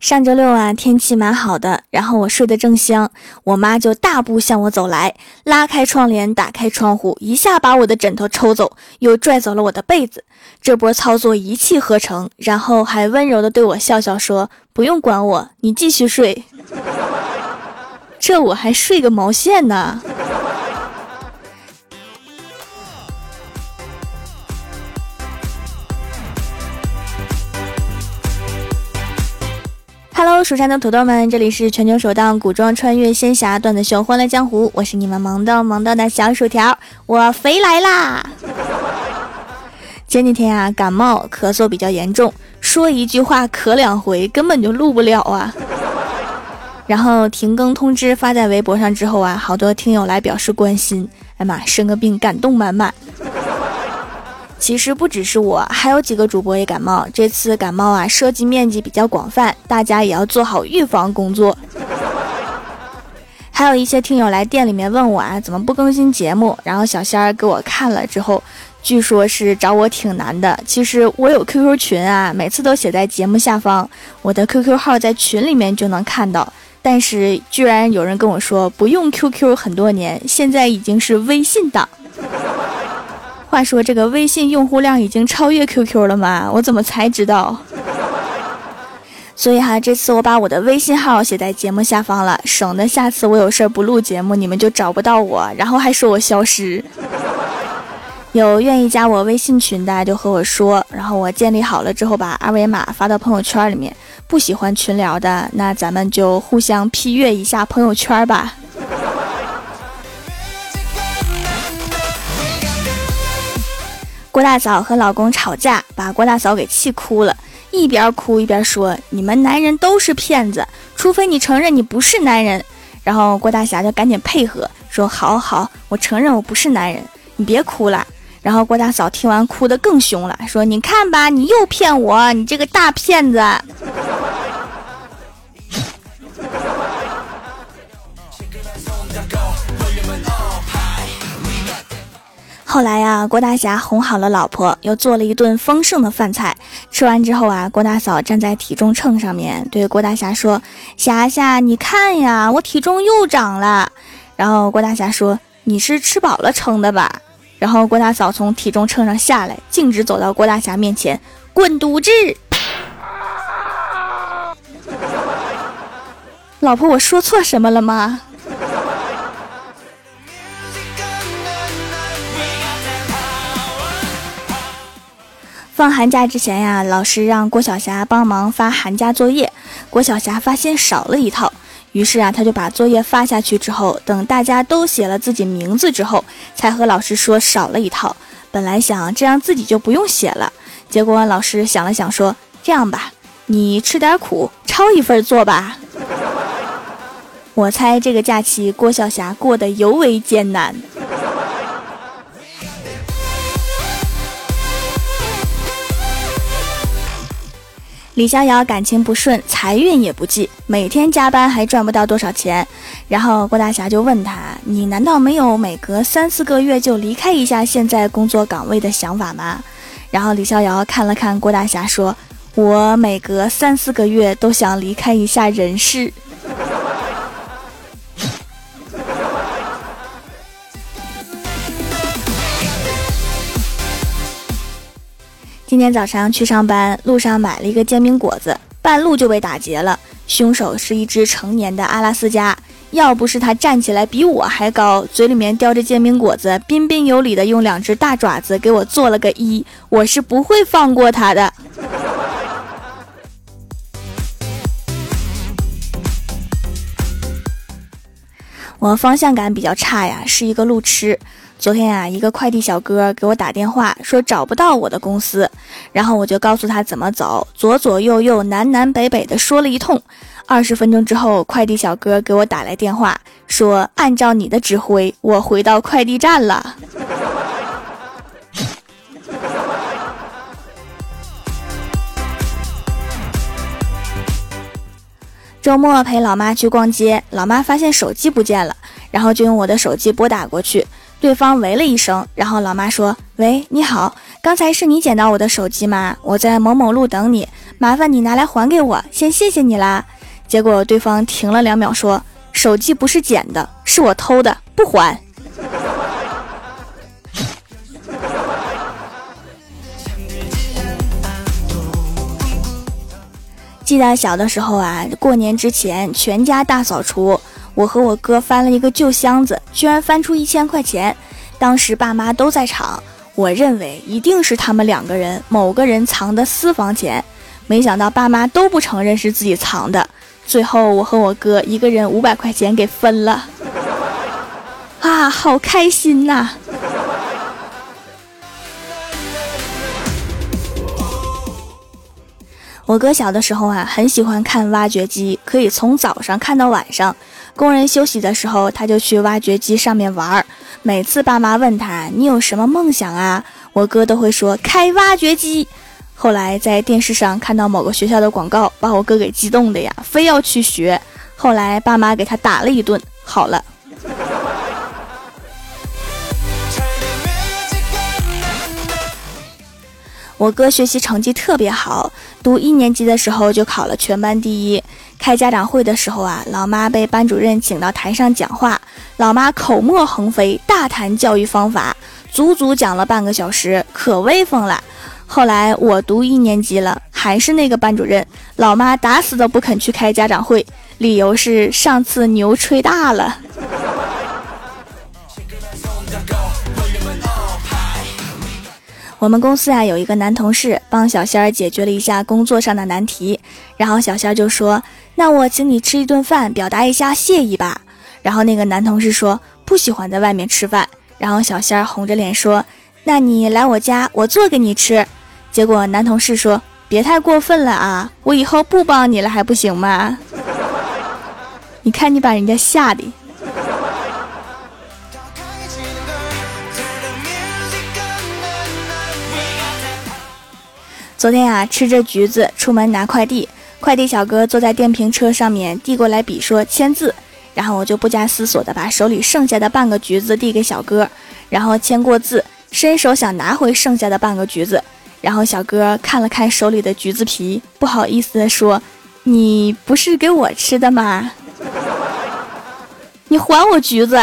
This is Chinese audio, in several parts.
上周六啊，天气蛮好的，然后我睡得正香，我妈就大步向我走来，拉开窗帘，打开窗户，一下把我的枕头抽走，又拽走了我的被子。这波操作一气呵成，然后还温柔地对我笑笑说：“不用管我，你继续睡。”这我还睡个毛线呢？Hello，蜀山的土豆们，这里是全球首档古装穿越仙侠段子秀《欢乐江湖》，我是你们萌逗萌逗的小薯条，我肥来啦！前几天啊，感冒咳嗽比较严重，说一句话咳两回，根本就录不了啊。然后停更通知发在微博上之后啊，好多听友来表示关心，哎妈，生个病感动满满。其实不只是我，还有几个主播也感冒。这次感冒啊，涉及面积比较广泛，大家也要做好预防工作。还有一些听友来店里面问我啊，怎么不更新节目？然后小仙儿给我看了之后，据说是找我挺难的。其实我有 QQ 群啊，每次都写在节目下方，我的 QQ 号在群里面就能看到。但是居然有人跟我说不用 QQ 很多年，现在已经是微信党。话说这个微信用户量已经超越 QQ 了吗？我怎么才知道？所以哈，这次我把我的微信号写在节目下方了，省得下次我有事儿不录节目，你们就找不到我，然后还说我消失。有愿意加我微信群的就和我说，然后我建立好了之后把二维码发到朋友圈里面。不喜欢群聊的，那咱们就互相批阅一下朋友圈吧。郭大嫂和老公吵架，把郭大嫂给气哭了，一边哭一边说：“你们男人都是骗子，除非你承认你不是男人。”然后郭大侠就赶紧配合说：“好好，我承认我不是男人，你别哭了。”然后郭大嫂听完哭得更凶了，说：“你看吧，你又骗我，你这个大骗子！”后来呀，郭大侠哄好了老婆，又做了一顿丰盛的饭菜。吃完之后啊，郭大嫂站在体重秤上面，对郭大侠说：“侠侠，你看呀，我体重又长了。”然后郭大侠说：“你是吃饱了撑的吧？”然后郭大嫂从体重秤上下来，径直走到郭大侠面前：“滚犊子！”老婆，我说错什么了吗？放寒假之前呀，老师让郭晓霞帮忙发寒假作业。郭晓霞发现少了一套，于是啊，他就把作业发下去之后，等大家都写了自己名字之后，才和老师说少了一套。本来想这样自己就不用写了，结果老师想了想说：“这样吧，你吃点苦，抄一份做吧。”我猜这个假期郭晓霞过得尤为艰难。李逍遥感情不顺，财运也不济，每天加班还赚不到多少钱。然后郭大侠就问他：“你难道没有每隔三四个月就离开一下现在工作岗位的想法吗？”然后李逍遥看了看郭大侠，说：“我每隔三四个月都想离开一下人世。”今天早上去上班，路上买了一个煎饼果子，半路就被打劫了。凶手是一只成年的阿拉斯加，要不是他站起来比我还高，嘴里面叼着煎饼果子，彬彬有礼的用两只大爪子给我做了个揖，我是不会放过他的。我方向感比较差呀，是一个路痴。昨天呀，一个快递小哥给我打电话说找不到我的公司，然后我就告诉他怎么走，左左右右、南南北北的说了一通。二十分钟之后，快递小哥给我打来电话说，按照你的指挥，我回到快递站了。周末陪老妈去逛街，老妈发现手机不见了，然后就用我的手机拨打过去。对方喂了一声，然后老妈说：“喂，你好，刚才是你捡到我的手机吗？我在某某路等你，麻烦你拿来还给我，先谢谢你啦。”结果对方停了两秒，说：“手机不是捡的，是我偷的，不还。”记得小的时候啊，过年之前全家大扫除，我和我哥翻了一个旧箱子，居然翻出一千块钱。当时爸妈都在场，我认为一定是他们两个人某个人藏的私房钱，没想到爸妈都不承认是自己藏的。最后我和我哥一个人五百块钱给分了，啊，好开心呐！我哥小的时候啊，很喜欢看挖掘机，可以从早上看到晚上。工人休息的时候，他就去挖掘机上面玩儿。每次爸妈问他：“你有什么梦想啊？”我哥都会说：“开挖掘机。”后来在电视上看到某个学校的广告，把我哥给激动的呀，非要去学。后来爸妈给他打了一顿，好了。我哥学习成绩特别好，读一年级的时候就考了全班第一。开家长会的时候啊，老妈被班主任请到台上讲话，老妈口沫横飞，大谈教育方法，足足讲了半个小时，可威风了。后来我读一年级了，还是那个班主任，老妈打死都不肯去开家长会，理由是上次牛吹大了。我们公司啊有一个男同事帮小仙儿解决了一下工作上的难题，然后小仙儿就说：“那我请你吃一顿饭，表达一下谢意吧。”然后那个男同事说：“不喜欢在外面吃饭。”然后小仙儿红着脸说：“那你来我家，我做给你吃。”结果男同事说：“别太过分了啊，我以后不帮你了还不行吗？” 你看你把人家吓的。昨天啊，吃着橘子出门拿快递，快递小哥坐在电瓶车上面递过来笔说签字，然后我就不加思索的把手里剩下的半个橘子递给小哥，然后签过字，伸手想拿回剩下的半个橘子，然后小哥看了看手里的橘子皮，不好意思的说：“你不是给我吃的吗？你还我橘子。”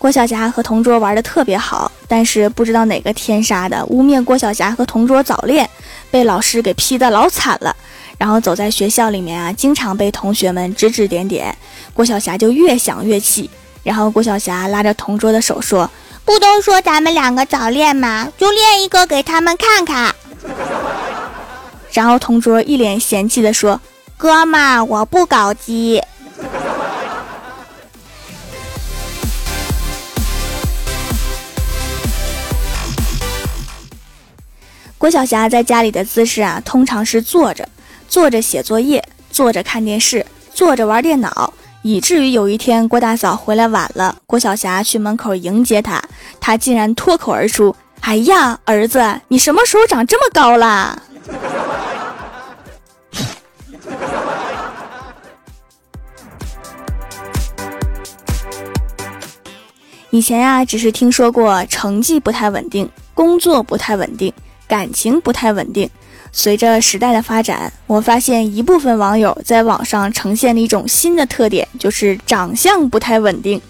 郭晓霞和同桌玩的特别好，但是不知道哪个天杀的污蔑郭晓霞和同桌早恋，被老师给批的老惨了。然后走在学校里面啊，经常被同学们指指点点，郭晓霞就越想越气。然后郭晓霞拉着同桌的手说：“不都说咱们两个早恋吗？就练一个给他们看看。”然后同桌一脸嫌弃的说：“哥们，我不搞基。”郭晓霞在家里的姿势啊，通常是坐着，坐着写作业，坐着看电视，坐着玩电脑，以至于有一天郭大嫂回来晚了，郭晓霞去门口迎接她，她竟然脱口而出：“哎呀，儿子，你什么时候长这么高啦？”以前呀，只是听说过成绩不太稳定，工作不太稳定。感情不太稳定。随着时代的发展，我发现一部分网友在网上呈现了一种新的特点，就是长相不太稳定。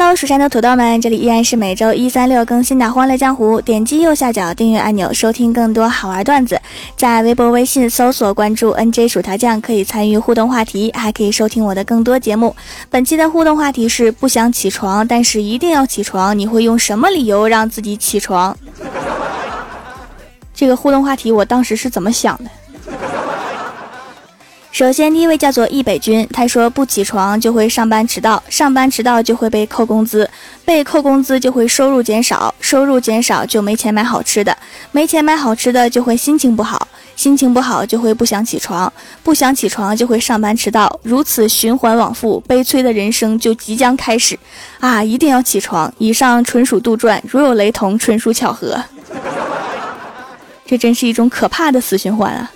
Hello，蜀山的土豆们，这里依然是每周一、三、六更新的《欢乐江湖》。点击右下角订阅按钮，收听更多好玩段子。在微博、微信搜索关注 “nj 薯条酱”，可以参与互动话题，还可以收听我的更多节目。本期的互动话题是：不想起床，但是一定要起床，你会用什么理由让自己起床？这个互动话题，我当时是怎么想的？首先，第一位叫做易北君，他说不起床就会上班迟到，上班迟到就会被扣工资，被扣工资就会收入减少，收入减少就没钱买好吃的，没钱买好吃的就会心情不好，心情不好就会不想起床，不想起床就会上班迟到，如此循环往复，悲催的人生就即将开始啊！一定要起床。以上纯属杜撰，如有雷同，纯属巧合。这真是一种可怕的死循环啊！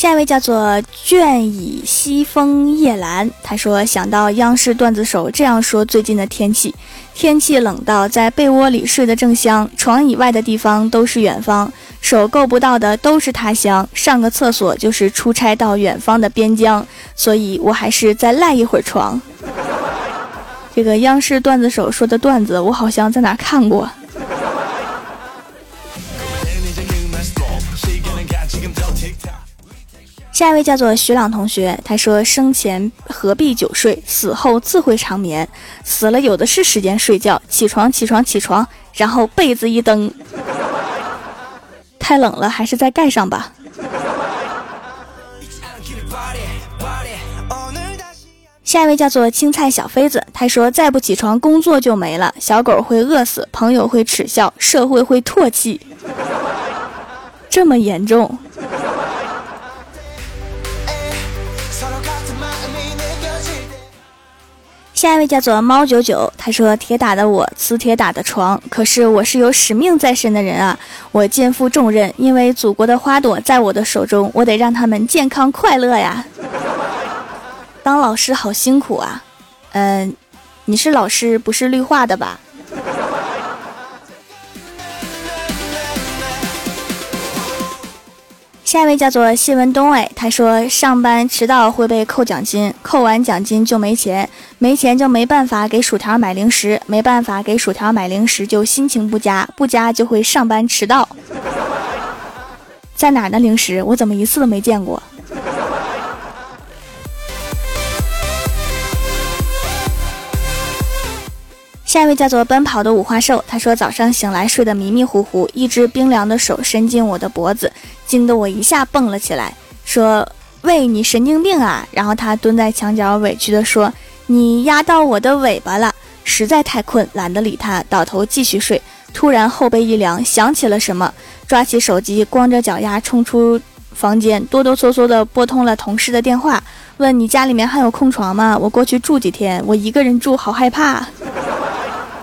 下一位叫做倦倚西风夜阑，他说想到央视段子手这样说最近的天气，天气冷到在被窝里睡得正香，床以外的地方都是远方，手够不到的都是他乡，上个厕所就是出差到远方的边疆，所以我还是再赖一会儿床。这个央视段子手说的段子，我好像在哪看过。下一位叫做徐朗同学，他说生前何必久睡，死后自会长眠。死了有的是时间睡觉，起床起床起床，然后被子一蹬，太冷了，还是再盖上吧。下一位叫做青菜小妃子，他说再不起床，工作就没了，小狗会饿死，朋友会耻笑，社会会唾弃，这么严重。下一位叫做猫九九，他说：“铁打的我，磁铁打的床，可是我是有使命在身的人啊！我肩负重任，因为祖国的花朵在我的手中，我得让他们健康快乐呀。当老师好辛苦啊，嗯，你是老师，不是绿化的吧？”下一位叫做谢文东，哎，他说上班迟到会被扣奖金，扣完奖金就没钱，没钱就没办法给薯条买零食，没办法给薯条买零食就心情不佳，不佳就会上班迟到。在哪呢？零食我怎么一次都没见过？下一位叫做奔跑的五花兽，他说早上醒来睡得迷迷糊糊，一只冰凉的手伸进我的脖子，惊得我一下蹦了起来，说：“喂，你神经病啊！”然后他蹲在墙角，委屈地说：“你压到我的尾巴了。”实在太困，懒得理他，倒头继续睡。突然后背一凉，想起了什么，抓起手机，光着脚丫冲出房间，哆哆嗦嗦地拨通了同事的电话，问：“你家里面还有空床吗？我过去住几天，我一个人住好害怕。”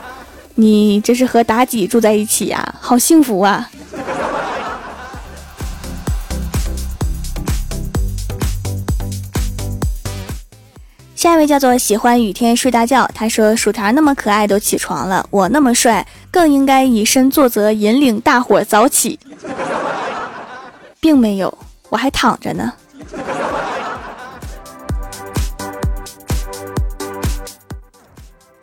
你这是和妲己住在一起呀？好幸福啊！下一位叫做喜欢雨天睡大觉，他说：“薯条那么可爱都起床了，我那么帅更应该以身作则，引领大伙早起。”并没有，我还躺着呢。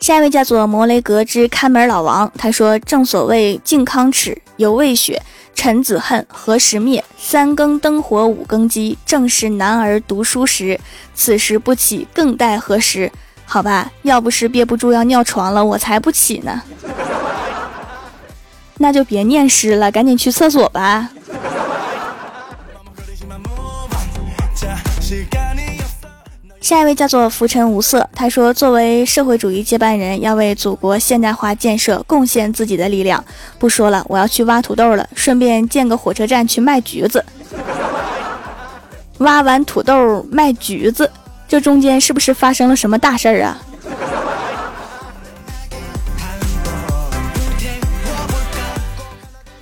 下一位叫做摩雷格之看门老王，他说：“正所谓靖康耻，犹未雪；臣子恨，何时灭？三更灯火五更鸡，正是男儿读书时。此时不起，更待何时？”好吧，要不是憋不住要尿床了，我才不起呢。那就别念诗了，赶紧去厕所吧。下一位叫做浮尘无色，他说：“作为社会主义接班人，要为祖国现代化建设贡献自己的力量。”不说了，我要去挖土豆了，顺便建个火车站去卖橘子。挖完土豆卖橘子，这中间是不是发生了什么大事儿啊？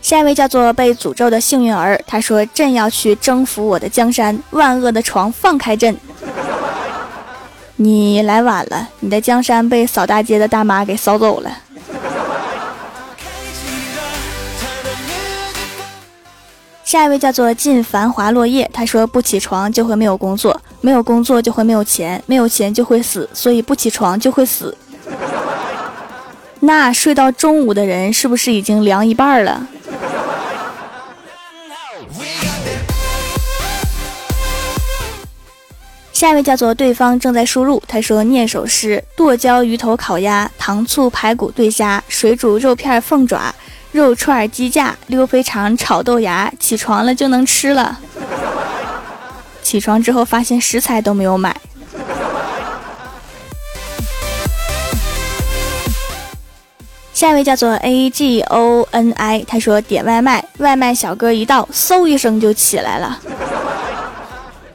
下一位叫做被诅咒的幸运儿，他说：“朕要去征服我的江山，万恶的床放开朕。”你来晚了，你的江山被扫大街的大妈给扫走了。下一位叫做尽繁华落叶，他说不起床就会没有工作，没有工作就会没有钱，没有钱就会死，所以不起床就会死。那睡到中午的人是不是已经凉一半了？下一位叫做对方正在输入，他说念首诗：剁椒鱼头烤鸭，糖醋排骨对虾，水煮肉片凤爪，肉串鸡架，溜肥肠炒豆芽。起床了就能吃了。起床之后发现食材都没有买。下一位叫做 A G O N I，他说点外卖，外卖小哥一到，嗖一声就起来了。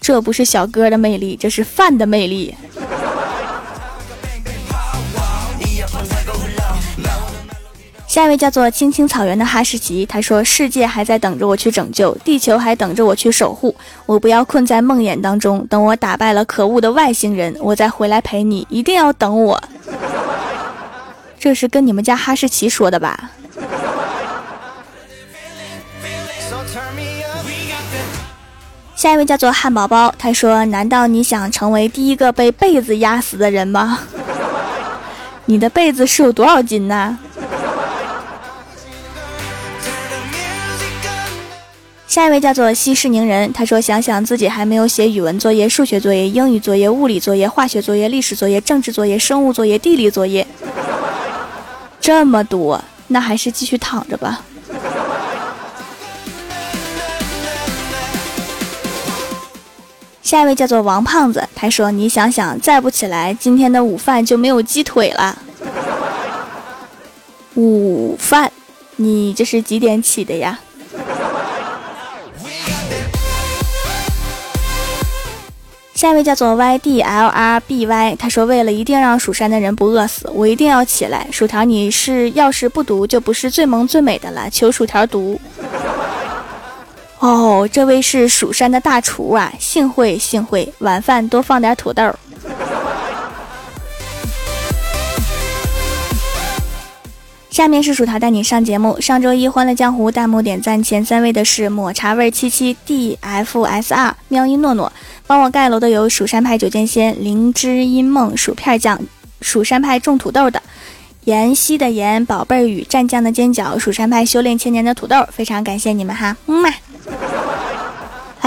这不是小哥的魅力，这是饭的魅力。下一位叫做青青草原的哈士奇，他说：“世界还在等着我去拯救，地球还等着我去守护。我不要困在梦魇当中，等我打败了可恶的外星人，我再回来陪你。一定要等我。”这是跟你们家哈士奇说的吧？下一位叫做汉堡包，他说：“难道你想成为第一个被被子压死的人吗？你的被子是有多少斤呢？”下一位叫做息事宁人，他说：“想想自己还没有写语文作业、数学作业、英语作业、物理作业、化学作业、历史作业、政治作业、生物作业、地理作业，这么多，那还是继续躺着吧。”下一位叫做王胖子，他说：“你想想，再不起来，今天的午饭就没有鸡腿了。”午饭，你这是几点起的呀？下一位叫做 Y D L R B Y，他说：“为了一定让蜀山的人不饿死，我一定要起来。薯条，你是要是不读，就不是最萌最美的了。求薯条读。”哦，这位是蜀山的大厨啊，幸会幸会，晚饭多放点土豆。下面是薯条带你上节目。上周一《欢乐江湖》弹幕点赞前三位的是抹茶味七七 D F S R 喵音诺诺，帮我盖楼的有蜀山派九剑仙、灵芝音梦、薯片酱、蜀山派种土豆的。妍希的妍，宝贝儿与战将的尖角，蜀山派修炼千年的土豆，非常感谢你们哈，么么。